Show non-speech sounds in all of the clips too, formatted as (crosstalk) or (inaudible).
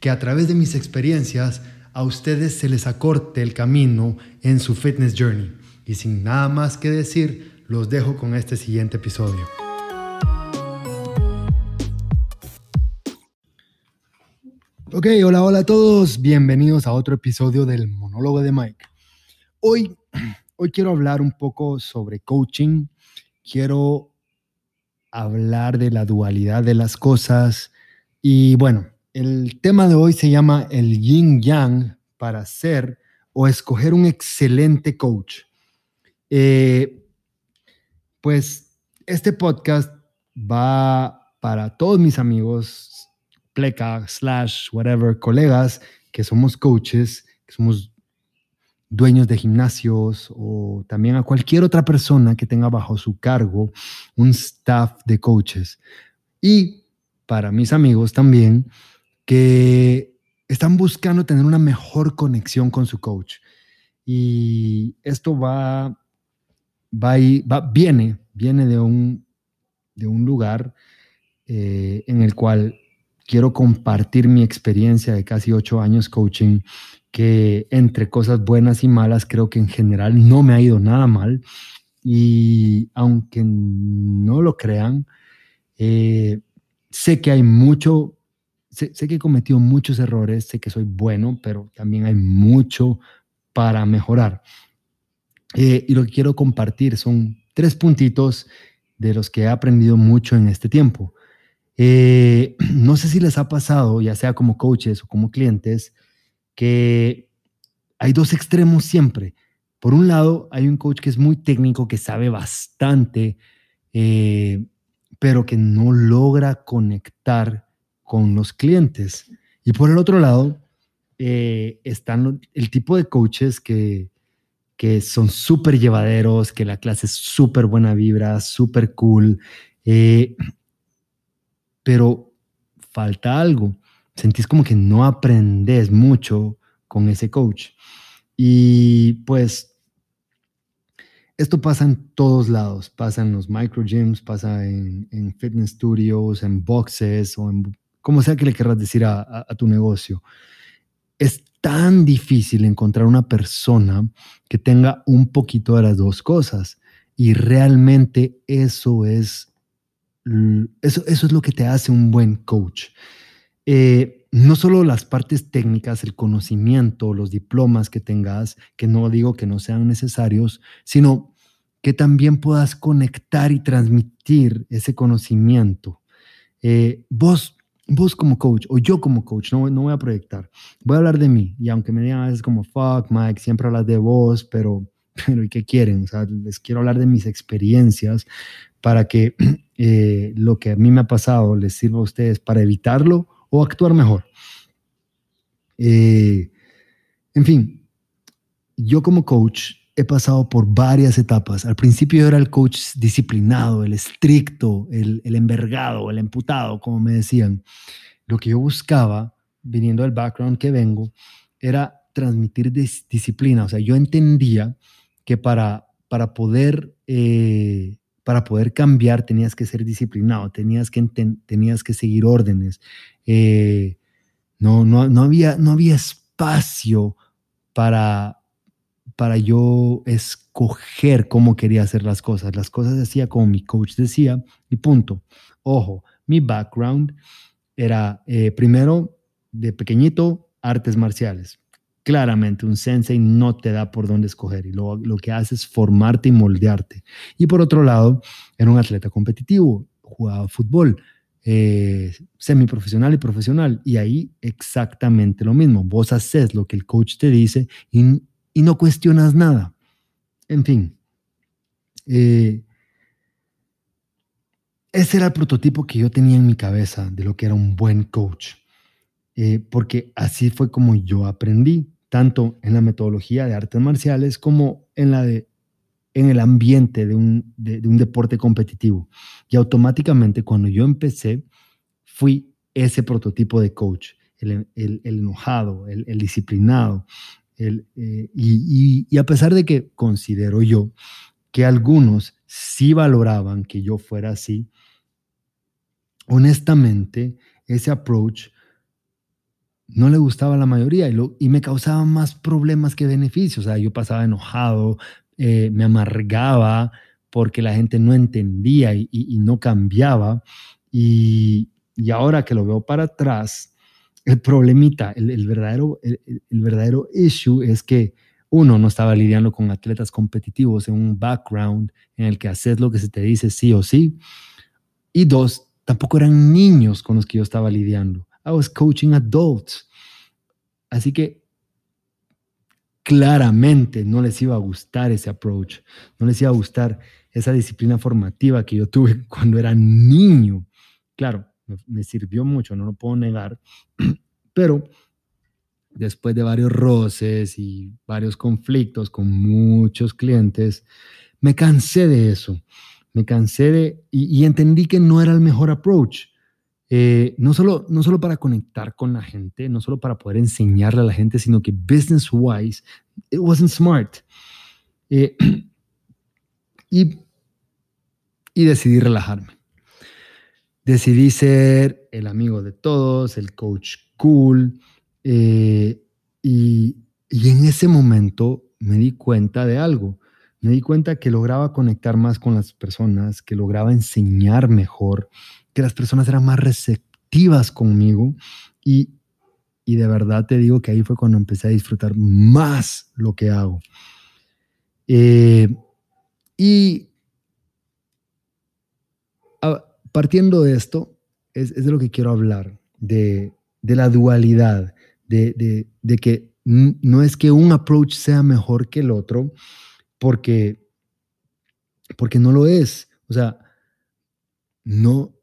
que a través de mis experiencias a ustedes se les acorte el camino en su fitness journey. Y sin nada más que decir, los dejo con este siguiente episodio. Ok, hola, hola a todos. Bienvenidos a otro episodio del monólogo de Mike. Hoy, (clears throat) hoy quiero hablar un poco sobre coaching. Quiero hablar de la dualidad de las cosas. Y bueno, el tema de hoy se llama el yin yang para ser o escoger un excelente coach. Eh, pues este podcast va para todos mis amigos, pleca, slash, whatever, colegas, que somos coaches, que somos dueños de gimnasios o también a cualquier otra persona que tenga bajo su cargo un staff de coaches. Y para mis amigos también, que están buscando tener una mejor conexión con su coach. Y esto va, va, va viene, viene de un, de un lugar eh, en el cual quiero compartir mi experiencia de casi ocho años coaching, que entre cosas buenas y malas creo que en general no me ha ido nada mal. Y aunque no lo crean, eh, sé que hay mucho sé, que he cometido muchos errores, sé que soy bueno, pero también hay mucho para mejorar. Eh, y lo que quiero compartir son tres puntitos de los que he aprendido mucho en este tiempo. Eh, (clears throat) no sé si les ha pasado, ya sea como coaches o como clientes, que hay dos extremos siempre. Por un lado, hay un coach que es muy técnico, que sabe bastante, eh, pero que no logra conectar con los clientes. Y por el otro lado, eh, están el tipo de coaches que, que son súper llevaderos, que la clase es súper buena vibra, súper cool, eh, pero falta algo. Sentís como que no aprendes mucho con ese coach. Y pues esto pasa en todos lados, pasa en los micro gyms, pasa en, en fitness studios, en boxes o en como sea que le querrás decir a, tu negocio, es tan difícil encontrar una persona que tenga un poquito de las dos cosas. Y realmente eso es, eso, eso es lo que te hace un buen coach. Eh, no solo las partes técnicas, el conocimiento, los diplomas que tengas, que no digo que no sean necesarios, sino que también puedas conectar y transmitir ese conocimiento. Eh, vos vos como coach o yo como coach, no, no voy a proyectar, voy a hablar de mí y aunque me digan a veces como, fuck Mike, siempre hablas de vos, pero, (laughs) pero ¿y qué quieren? O sea, les quiero hablar de mis experiencias para que (clears throat) eh, lo que a mí me ha pasado les sirva a ustedes para evitarlo o actuar mejor. Eh, en fin, yo como coach he pasado por varias etapas. Al principio yo era el coach disciplinado, el estricto, el, envergado, el emputado, como me decían. Lo que yo buscaba, viniendo del background que vengo, era transmitir disciplina. O sea, yo entendía que para, para, poder, eh, para poder cambiar tenías que ser disciplinado, tenías que, tenías que seguir órdenes. Eh, no, no, no, había, no había espacio para, para yo escoger cómo quería hacer las cosas. Las cosas decía como mi coach decía y punto. Ojo, mi background era eh, primero de pequeñito artes marciales. Claramente un sensei no te da por dónde escoger y lo, lo que hace es formarte y moldearte. Y por otro lado, era un atleta competitivo, jugaba fútbol, eh, semiprofesional y profesional. Y ahí exactamente lo mismo. Vos haces lo que el coach te dice y y no cuestionas nada. En fin, eh, ese era el prototipo que yo tenía en mi cabeza de lo que era un buen coach. eh, porque así fue como yo aprendí, tanto en la metodología de artes marciales como en la de en el ambiente de un, de, un deporte competitivo. Y automáticamente cuando yo empecé, fui ese prototipo de coach, el, enojado, el, disciplinado. Eh, y, a pesar de que considero yo que algunos sí valoraban que yo fuera así, honestamente, ese approach no le gustaba a la mayoría y me causaba más problemas que beneficios. O sea, yo pasaba enojado, eh, me amargaba porque la gente no entendía y, no cambiaba. Y, ahora que lo veo para atrás, el problemita, el, verdadero, el, verdadero issue es que uno no estaba lidiando con atletas competitivos en un background en el que haces lo que se te dice sí o sí. Y dos, tampoco eran niños con los que yo estaba lidiando. I was coaching adults. Así que claramente no les iba a gustar ese approach, no les iba a gustar esa disciplina formativa que yo tuve (laughs) cuando era niño. Claro, me, sirvió mucho, no lo puedo negar, (clears throat) pero después de varios roces y varios conflictos con muchos clientes, me cansé de eso, me cansé de, y entendí que no era el mejor approach. Eh, no, solo, no solo para conectar con la gente, no solo para poder enseñarle a la gente, sino que business wise, it wasn't smart. Eh, (clears throat) y, y decidí relajarme. Decidí ser el amigo de todos, el coach cool. Eh, y, y en ese momento me di cuenta de algo. Me di cuenta que lograba conectar más con las personas, que lograba enseñar mejor, que las personas eran más receptivas conmigo y, y de verdad te digo que ahí fue cuando empecé a disfrutar más lo que hago. Eh, y partiendo de esto, es, es, de lo que quiero hablar, de, de la dualidad, de, de, de, que no es que un approach sea mejor que el otro, porque, porque no lo es. O sea, no,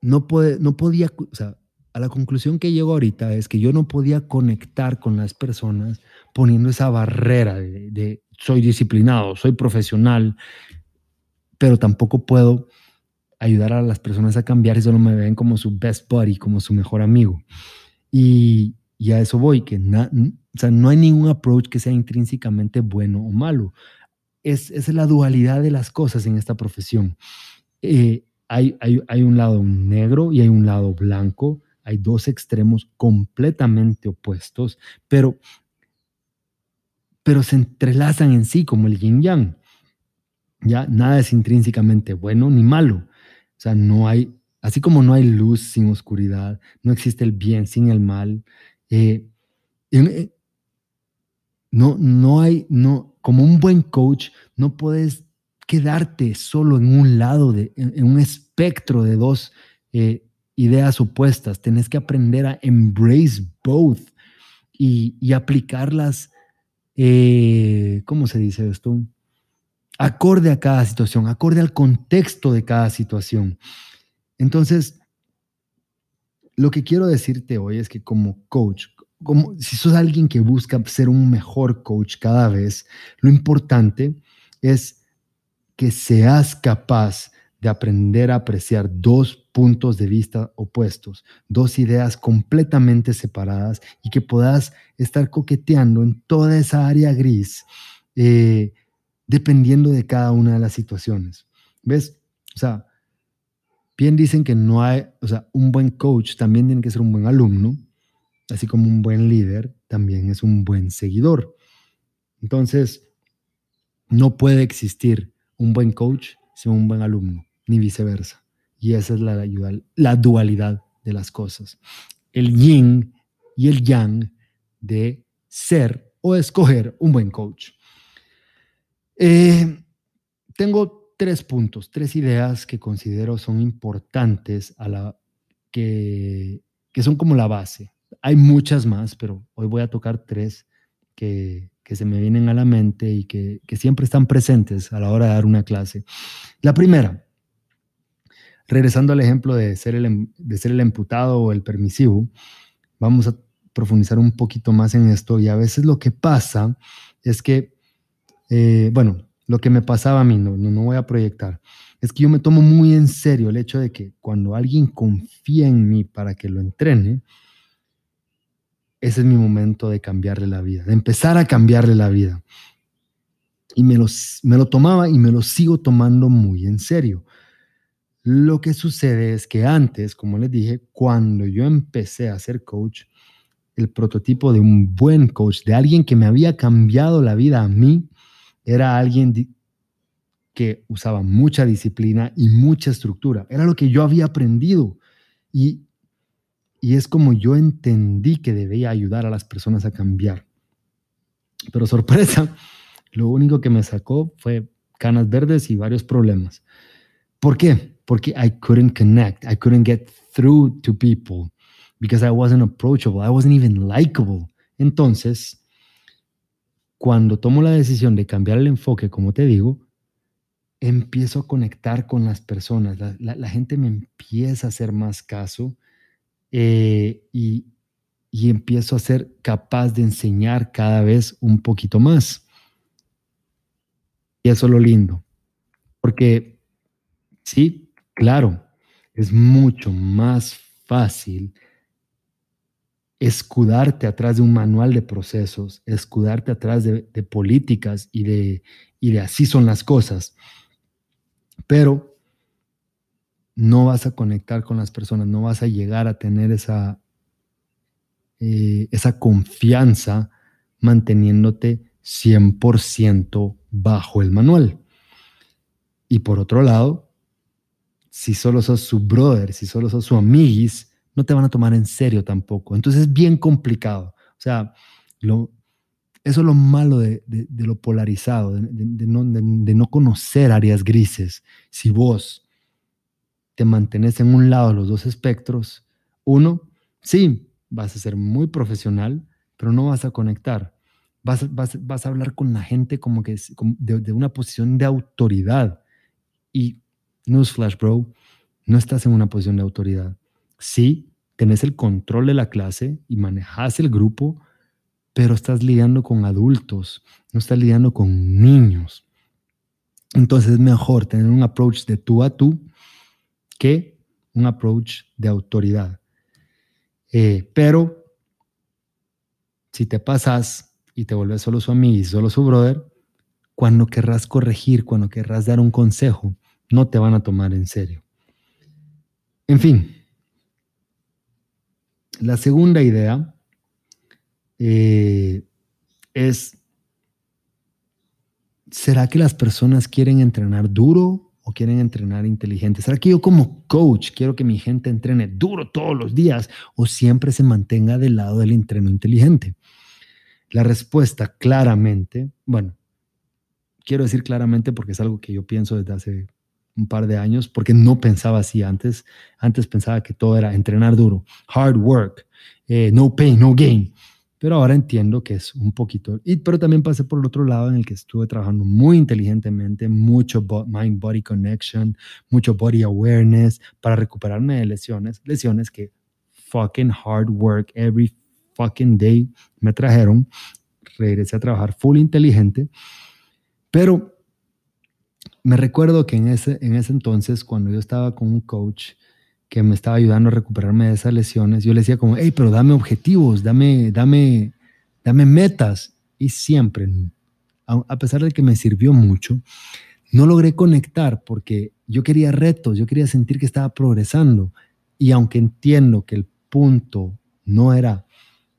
no, puede, no podía, o sea, a la conclusión que llego ahorita es que yo no podía conectar con las personas poniendo esa barrera de, soy disciplinado, soy profesional, pero tampoco puedo ayudar a las personas a cambiar y solo me ven como su best buddy, como su mejor amigo. Y, a eso voy, que o sea, no hay ningún approach que sea intrínsecamente bueno o malo. Es, es la dualidad de las cosas en esta profesión. Eh, hay, hay, un lado negro y hay un lado blanco, hay dos extremos completamente opuestos, pero, pero se entrelazan en sí como el yin yang. Ya nada es intrínsecamente bueno ni malo. O sea, no hay, así como no hay luz sin oscuridad, no existe el bien sin el mal. Eh, eh, no, no hay, no, como un buen coach, no puedes quedarte solo en un lado, de, en, un espectro de dos eh, ideas opuestas. Tenés que aprender a embrace both y, aplicarlas, eh, ¿cómo se dice esto? Acorde a cada situación, acorde al contexto de cada situación. Entonces, lo que quiero decirte hoy es que como coach, como si sos alguien que busca ser un mejor coach cada vez, lo importante es que seas capaz de aprender a apreciar dos puntos de vista opuestos, dos ideas completamente separadas y que puedas estar coqueteando en toda esa área gris eh, dependiendo de cada una de las situaciones. ¿Ves? O sea, bien dicen que no hay, o sea, un buen coach también tiene que ser un buen alumno, así como un buen líder también es un buen seguidor. Entonces, no puede existir un buen coach sea un buen alumno, ni viceversa. Y esa es la, la dualidad de las cosas. El yin y el yang de ser o escoger un buen coach. Eh, tengo tres puntos, tres ideas que considero son importantes a la que, que son como la base. Hay muchas más, pero hoy voy a tocar tres que, que se me vienen a la mente y que, siempre están presentes a la hora de dar una clase. La primera, regresando al ejemplo de ser, el, em, de ser el emputado o el permisivo, vamos a profundizar un poquito más en esto y a veces lo que pasa es que, eh, bueno, lo que me pasaba a mí, no, no, voy a proyectar, es que yo me tomo muy en serio el hecho de que cuando alguien confía en mí para que lo entrene, ese es mi momento de cambiarle la vida, de empezar a cambiarle la vida. Y me, me lo tomaba y me lo sigo tomando muy en serio. Lo que sucede es que antes, como les dije, cuando yo empecé a ser coach, el prototipo de un buen coach, de alguien que me había cambiado la vida a mí, era alguien que usaba mucha disciplina y mucha estructura. Era lo que yo había aprendido. Y, y es como yo entendí que debía ayudar a las personas a cambiar. Pero sorpresa, lo único que me sacó fue canas verdes y varios problemas. ¿Por qué? porque I couldn't connect. I couldn't get through to people because I wasn't approachable. I wasn't even likable. Entonces, cuando tomo la decisión de cambiar el enfoque, como te digo, empiezo a conectar con las personas. La, gente me empieza a hacer más caso eh, y, y empiezo a ser capaz de enseñar cada vez un poquito más. Y eso es lo lindo. Porque sí, Claro, es mucho más fácil escudarte atrás de un manual de procesos, escudarte atrás de, políticas y de, y de así son las cosas. Pero no vas a conectar con las personas, no vas a llegar a tener esa, eh, esa confianza manteniéndote 100% bajo el manual. Y por otro lado, si solo sos su brother, si solo sos su amiguis, no te van a tomar en serio tampoco. Entonces es bien complicado. O sea, eso es lo malo de, lo polarizado, de, no, de, no, conocer áreas grises. Si vos te mantenés en un lado de los dos espectros, uno, sí, vas a ser muy profesional, pero no vas a conectar. Vas, vas, vas a hablar con la gente como que de, una posición de autoridad. Y Newsflash, bro, no estás en una posición de autoridad. Sí, tenés el control de la clase y manejas el grupo, pero estás lidiando con adultos, no estás lidiando con niños. Entonces es mejor tener un approach de tú a tú que un approach de autoridad. Eh, pero si te pasas y te vuelves solo su amigo y solo su brother, cuando querrás corregir, cuando querrás dar un consejo, no te van a tomar en serio. En fin, la segunda idea eh, es, ¿será que las personas quieren entrenar duro o quieren entrenar inteligente? ¿Será que yo como coach quiero que mi gente entrene duro todos los días o siempre se mantenga del lado del entreno inteligente? La respuesta claramente, bueno, quiero decir claramente porque es algo que yo pienso desde hace un par de años porque no pensaba así antes. Antes pensaba que todo era entrenar duro, hard work, eh, no pain, no gain. Pero ahora entiendo que es un poquito, y, pero también pasé por el otro lado en el que estuve trabajando muy inteligentemente, mucho mind-body connection, mucho body awareness para recuperarme de lesiones, lesiones que fucking hard work every fucking day me trajeron. Regresé a trabajar full inteligente, pero me recuerdo que en ese, en ese entonces, cuando yo estaba con un coach que me estaba ayudando a recuperarme de esas lesiones, yo le decía como, hey, pero dame objetivos, dame, dame, dame metas. Y siempre, a pesar de que me sirvió mucho, no logré conectar porque yo quería retos, yo quería sentir que estaba progresando. Y aunque entiendo que el punto no era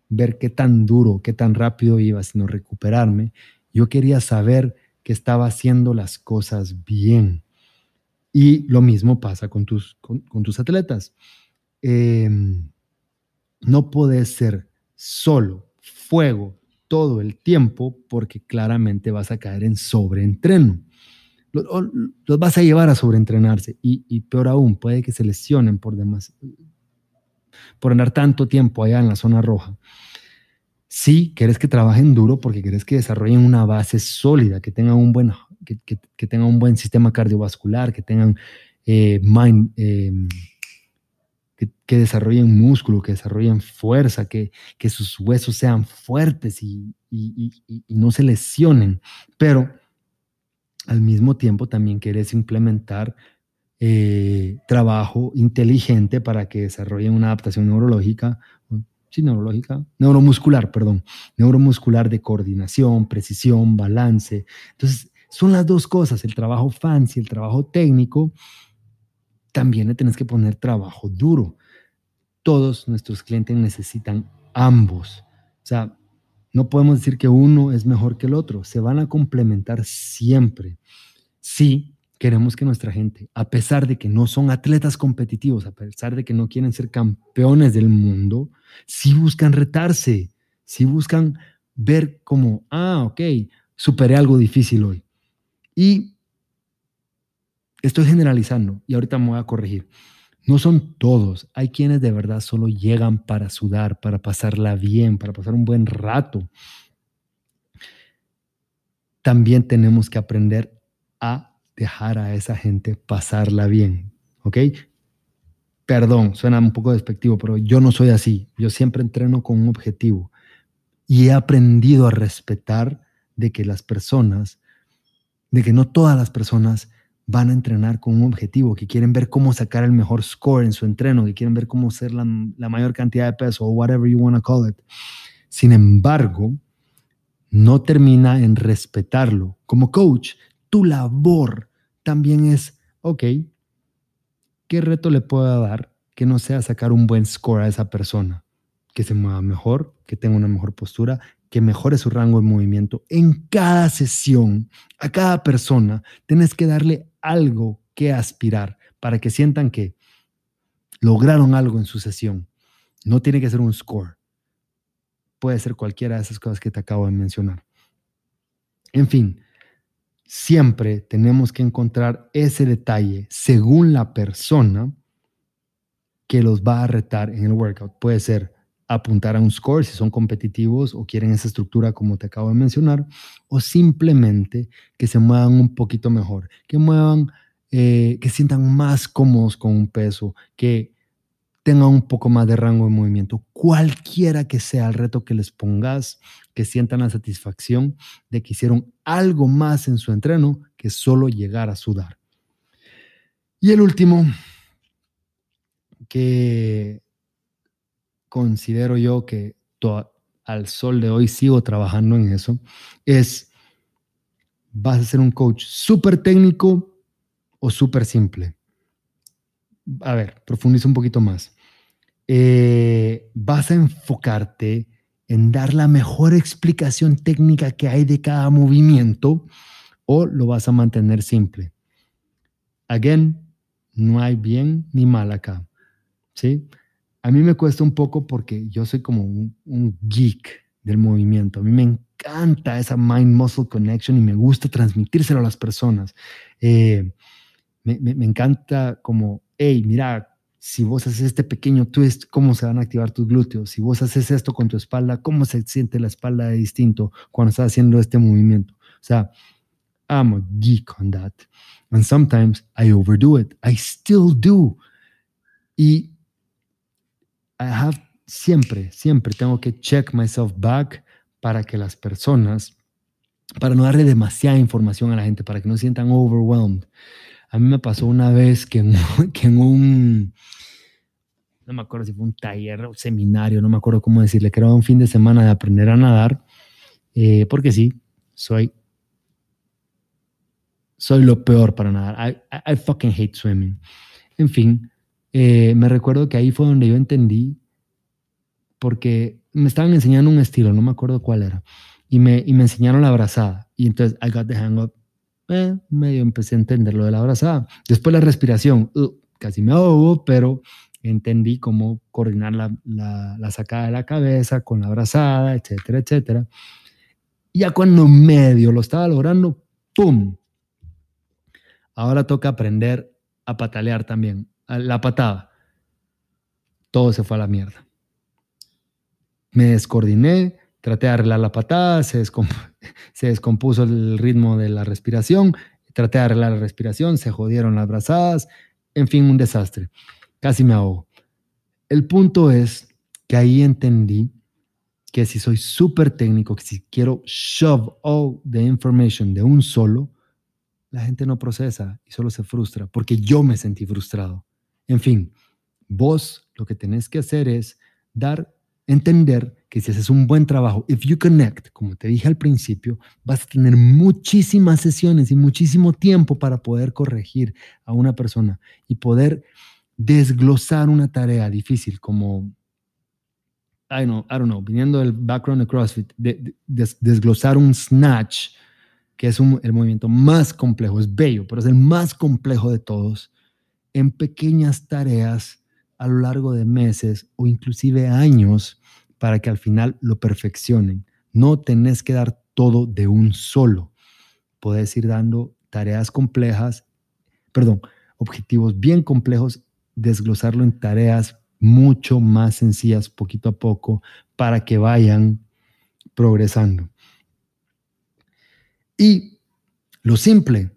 ver qué tan duro, qué tan rápido iba, sino recuperarme, yo quería saber que estaba haciendo las cosas bien. Y lo mismo pasa con tus, con, tus atletas. Em, no puedes ser solo fuego todo el tiempo porque claramente vas a caer en sobreentreno. Los, vas a llevar a sobreentrenarse y, y peor aún, puede que se lesionen por demás, por andar tanto tiempo allá en la zona roja. Sí, quieres que trabajen duro porque quieres que desarrollen una base sólida, que tengan un buen, que, tengan un buen sistema cardiovascular, que tengan eh, em, que, desarrollen músculo, que desarrollen fuerza, que, que sus huesos sean fuertes y, no se lesionen. Pero al mismo tiempo también quieres implementar eh, trabajo inteligente para que desarrollen una adaptación neurológica, sí, neurológica, neuromuscular, perdón, neuromuscular de coordinación, precisión, balance. Entonces, son las dos cosas, el trabajo fancy, el trabajo técnico, también le tienes que poner trabajo duro. Todos nuestros clientes necesitan ambos. O sea, no podemos decir que uno es mejor que el otro, se van a complementar siempre. Sí, queremos que nuestra gente, a pesar de que no son atletas competitivos, a pesar de que no quieren ser campeones del mundo, sí buscan retarse, sí buscan ver como, ah, ok, superé algo difícil hoy. Y estoy generalizando y ahorita me voy a corregir. No son todos. Hay quienes de verdad solo llegan para sudar, para pasarla bien, para pasar un buen rato. También tenemos que aprender a dejar a esa gente pasarla bien. ¿Ok? Perdón, suena un poco despectivo, pero yo no soy así. Yo siempre entreno con un objetivo y he aprendido a respetar de que las personas de que no todas las personas van a entrenar con un objetivo, que quieren ver cómo sacar el mejor score en su entreno, que quieren ver cómo hacer la, mayor cantidad de peso o whatever you want to call it. Sin embargo, no termina en respetarlo. Como coach, tu labor también es, ok, ¿qué reto le puedo dar que no sea sacar un buen score a esa persona? Que se mueva mejor, que tenga una mejor postura, que mejore su rango de movimiento. En cada sesión, a cada persona, tienes que darle algo que aspirar para que sientan que lograron algo en su sesión. No tiene que ser un score. Puede ser cualquiera de esas cosas que te acabo de mencionar. En fin, siempre tenemos que encontrar ese detalle según la persona que los va a retar en el workout. Puede ser apuntar a un score si son competitivos o quieren esa estructura como te acabo de mencionar, o simplemente que se muevan un poquito mejor, que muevan, eh, que sientan más cómodos con un peso, que tengan un poco más de rango de movimiento, cualquiera que sea el reto que les pongas, que sientan la satisfacción de que hicieron algo más en su entreno que solo llegar a sudar. Y el último, que considero yo que al sol de hoy sigo trabajando en eso, es, ¿vas a ser un coach súper técnico o súper simple? A ver, profundiza un poquito más. Eh, ¿Vas a enfocarte en dar la mejor explicación técnica que hay de cada movimiento o lo vas a mantener simple? Again, no hay bien ni mal acá. ¿Sí? a mí me cuesta un poco porque yo soy como un, geek del movimiento. A mí me encanta esa mind-muscle connection y me gusta transmitírselo a las personas. Eh, me, me, encanta como, hey, mira, si vos haces este pequeño twist, ¿cómo se van a activar tus glúteos? Si vos haces esto con tu espalda, ¿cómo se siente la espalda de distinto cuando estás haciendo este movimiento? O sea, I'm a geek on that. And sometimes I overdo it. I still do. Y I have siempre, siempre tengo que check myself back para que las personas, para no darle demasiada información a la gente, para que no sientan overwhelmed. A mí me pasó una vez que en, (laughs) que en un, no me acuerdo si fue un taller o seminario, no me acuerdo cómo decirle, que era un fin de semana de aprender a nadar, eh, porque sí, soy, soy lo peor para nadar. I, I fucking hate swimming. En fin, eh, me recuerdo que ahí fue donde yo entendí, porque me estaban enseñando un estilo, no me acuerdo cuál era, y me, y me enseñaron la abrazada. Y entonces, I got the hang up, eh, medio empecé a entender lo de la abrazada. Después la respiración, uh, casi me ahogo, pero entendí cómo coordinar la, la, la, sacada de la cabeza con la abrazada, etcétera, etcétera. Ya cuando medio lo estaba logrando, ¡pum! Ahora toca aprender a patalear también la patada, todo se fue a la mierda. Me descoordiné, traté de arreglar la patada, se, (laughs) se descompuso el ritmo de la respiración, traté de arreglar la respiración, se jodieron las brazadas, En fin, un desastre. Casi me ahogo. El punto es que ahí entendí que si soy súper técnico, que si quiero shove all the information de un solo, la gente no procesa y solo se frustra porque yo me sentí frustrado. En fin, vos lo que tenés que hacer es dar, entender que si haces un buen trabajo, if you connect, como te dije al principio, vas a tener muchísimas sesiones y muchísimo tiempo para poder corregir a una persona y poder desglosar una tarea difícil como I don't, I don't know, viniendo del background de CrossFit, desglosar un snatch, que es el movimiento más complejo, es bello, pero es el más complejo de todos, en pequeñas tareas a lo largo de meses o inclusive años para que al final lo perfeccionen. No tenés que dar todo de un solo. Puedes ir dando tareas complejas, perdón, objetivos bien complejos, desglosarlo en tareas mucho más sencillas poquito a poco para que vayan progresando. Y lo simple,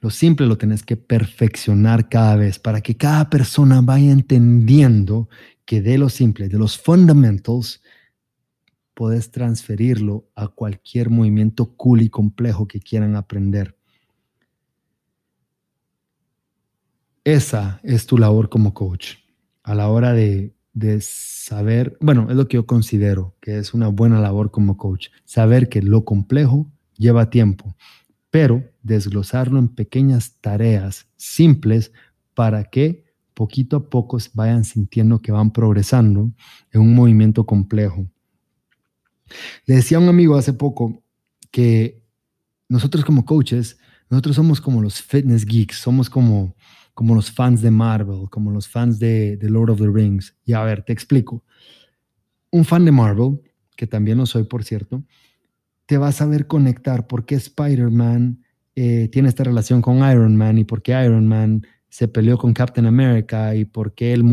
lo simple lo tenés que perfeccionar cada vez para que cada persona vaya entendiendo que de lo simple, de los fundamentals, puedes transferirlo a cualquier movimiento cool y complejo que quieran aprender. Esa es tu labor como coach a la hora de, saber, bueno, es lo que yo considero que es una buena labor como coach, saber que lo complejo lleva tiempo, pero desglosarlo en pequeñas tareas simples para que poquito a poco vayan sintiendo que van progresando en un movimiento complejo. Le decía a un amigo hace poco que nosotros como coaches, nosotros somos como los fitness geeks, somos como como los fans de Marvel, como los fans de, de Lord of the Rings. Y a ver, te explico. Un fan de Marvel, que también lo soy, por cierto, te va a saber conectar por qué Spider-Man eh, tiene esta relación con Iron Man y por qué Iron Man se peleó con Captain America y por qué el,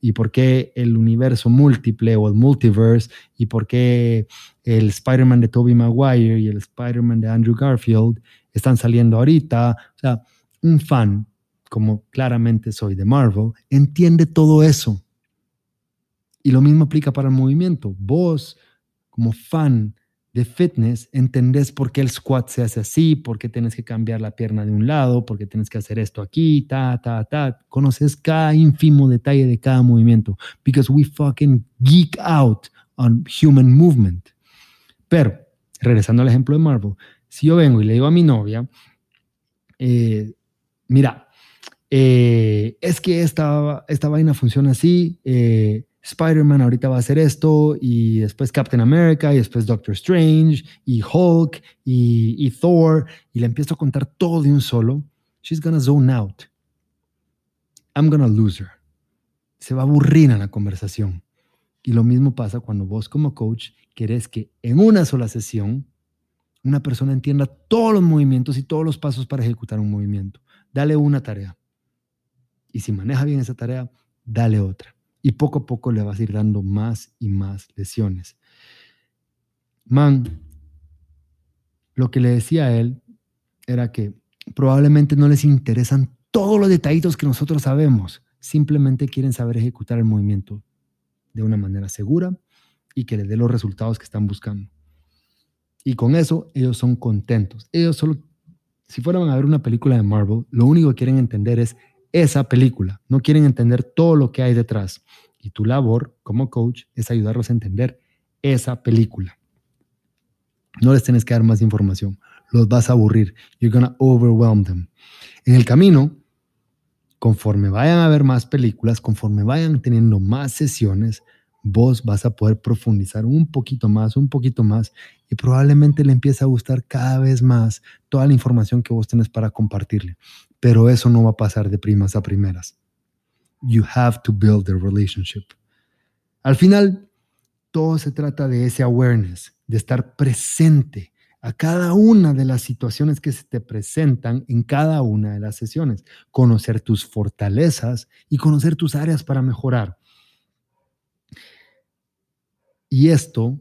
y por qué el universo múltiple o el multiverse y por qué el Spider-Man de Tobey Maguire y el Spider-Man de Andrew Garfield están saliendo ahorita. O sea, un fan como claramente soy de Marvel, entiende todo eso. Y lo mismo aplica para el movimiento. Vos, como fan de fitness, entendés por qué el squat se hace así, por qué tienes que cambiar la pierna de un lado, por qué tienes que hacer esto aquí, ta, ta, ta. Conoces cada ínfimo detalle de cada movimiento. Because we fucking geek out on human movement. Pero, regresando al ejemplo de Marvel, si yo vengo y le digo a mi novia, eh, mira, eh, es que esta, esta vaina funciona así, eh, Spider-Man ahorita va a hacer esto, y después Captain America, y después Doctor Strange, y Hulk, y, Thor, y le empiezo a contar todo de un solo, she's gonna zone out. I'm gonna lose her. Se va a aburrir en la conversación. Y lo mismo pasa cuando vos como coach querés que en una sola sesión una persona entienda todos los movimientos y todos los pasos para ejecutar un movimiento. Dale una tarea. Y si maneja bien esa tarea, dale otra. Y poco a poco le vas a ir dando más y más lesiones. Man, lo que le decía a él era que probablemente no les interesan todos los detallitos que nosotros sabemos. Simplemente quieren saber ejecutar el movimiento de una manera segura y que le dé los resultados que están buscando. Y con eso ellos son contentos. Ellos solo, si fueran a ver una película de Marvel, lo único que quieren entender es esa película, no quieren entender todo lo que hay detrás. Y tu labor como coach es ayudarlos a entender esa película. No les tienes que dar más información, los vas a aburrir. You're gonna overwhelm them. En el camino, conforme vayan a ver más películas, conforme vayan teniendo más sesiones, vos vas a poder profundizar un poquito más, un poquito más, y probablemente le empiece a gustar cada vez más toda la información que vos tenés para compartirle. Pero eso no va a pasar de primas a primeras. You have to build the relationship. Al final, todo se trata de ese awareness, de estar presente a cada una de las situaciones que se te presentan en cada una de las sesiones, conocer tus fortalezas y conocer tus áreas para mejorar. Y esto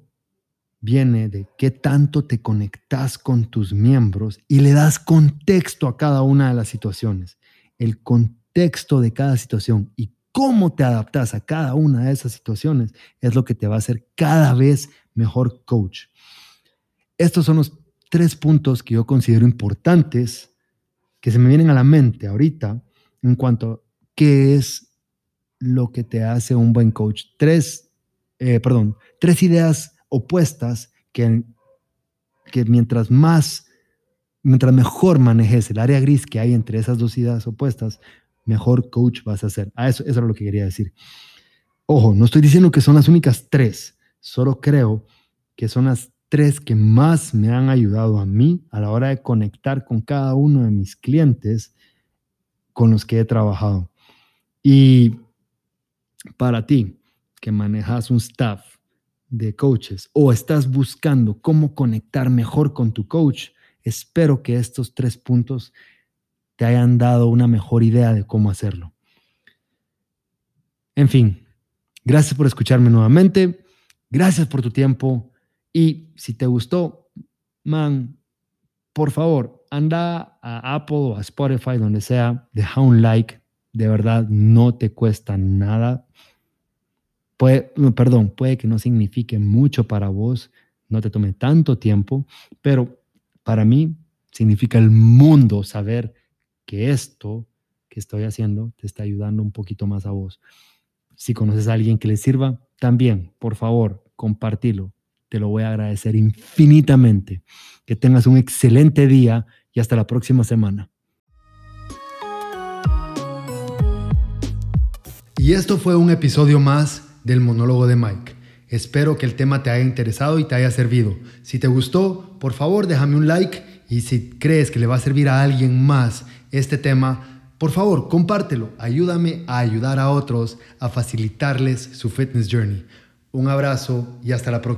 viene de qué tanto te conectas con tus miembros y le das contexto a cada una de las situaciones. El contexto de cada situación y cómo te adaptas a cada una de esas situaciones es lo que te va a hacer cada vez mejor coach. Estos son los tres puntos que yo considero importantes que se me vienen a la mente ahorita en cuanto a qué es lo que te hace un buen coach. Tres, eh, perdón, tres ideas opuestas que, que mientras más, mientras mejor manejes el área gris que hay entre esas dos ideas opuestas, mejor coach vas a ser. A eso, eso es lo que quería decir. Ojo, no estoy diciendo que son las únicas tres, solo creo que son las tres que más me han ayudado a mí a la hora de conectar con cada uno de mis clientes con los que he trabajado. Y para ti, que manejas un staff de coaches o estás buscando cómo conectar mejor con tu coach, espero que estos tres puntos te hayan dado una mejor idea de cómo hacerlo. En fin, gracias por escucharme nuevamente, gracias por tu tiempo y si te gustó, man, por favor, anda a Apple o a Spotify, donde sea, deja un like, de verdad no te cuesta nada. Puede, perdón, puede que no signifique mucho para vos, no te tome tanto tiempo, pero para mí significa el mundo saber que esto que estoy haciendo te está ayudando un poquito más a vos. Si conoces a alguien que le sirva, también, por favor, compartilo. Te lo voy a agradecer infinitamente. Que tengas un excelente día y hasta la próxima semana. Y esto fue un episodio más del monólogo de Mike. Espero que el tema te haya interesado y te haya servido. Si te gustó, por favor déjame un like y si crees que le va a servir a alguien más este tema, por favor, compártelo. Ayúdame a ayudar a otros a facilitarles su fitness journey. Un abrazo y hasta la próxima.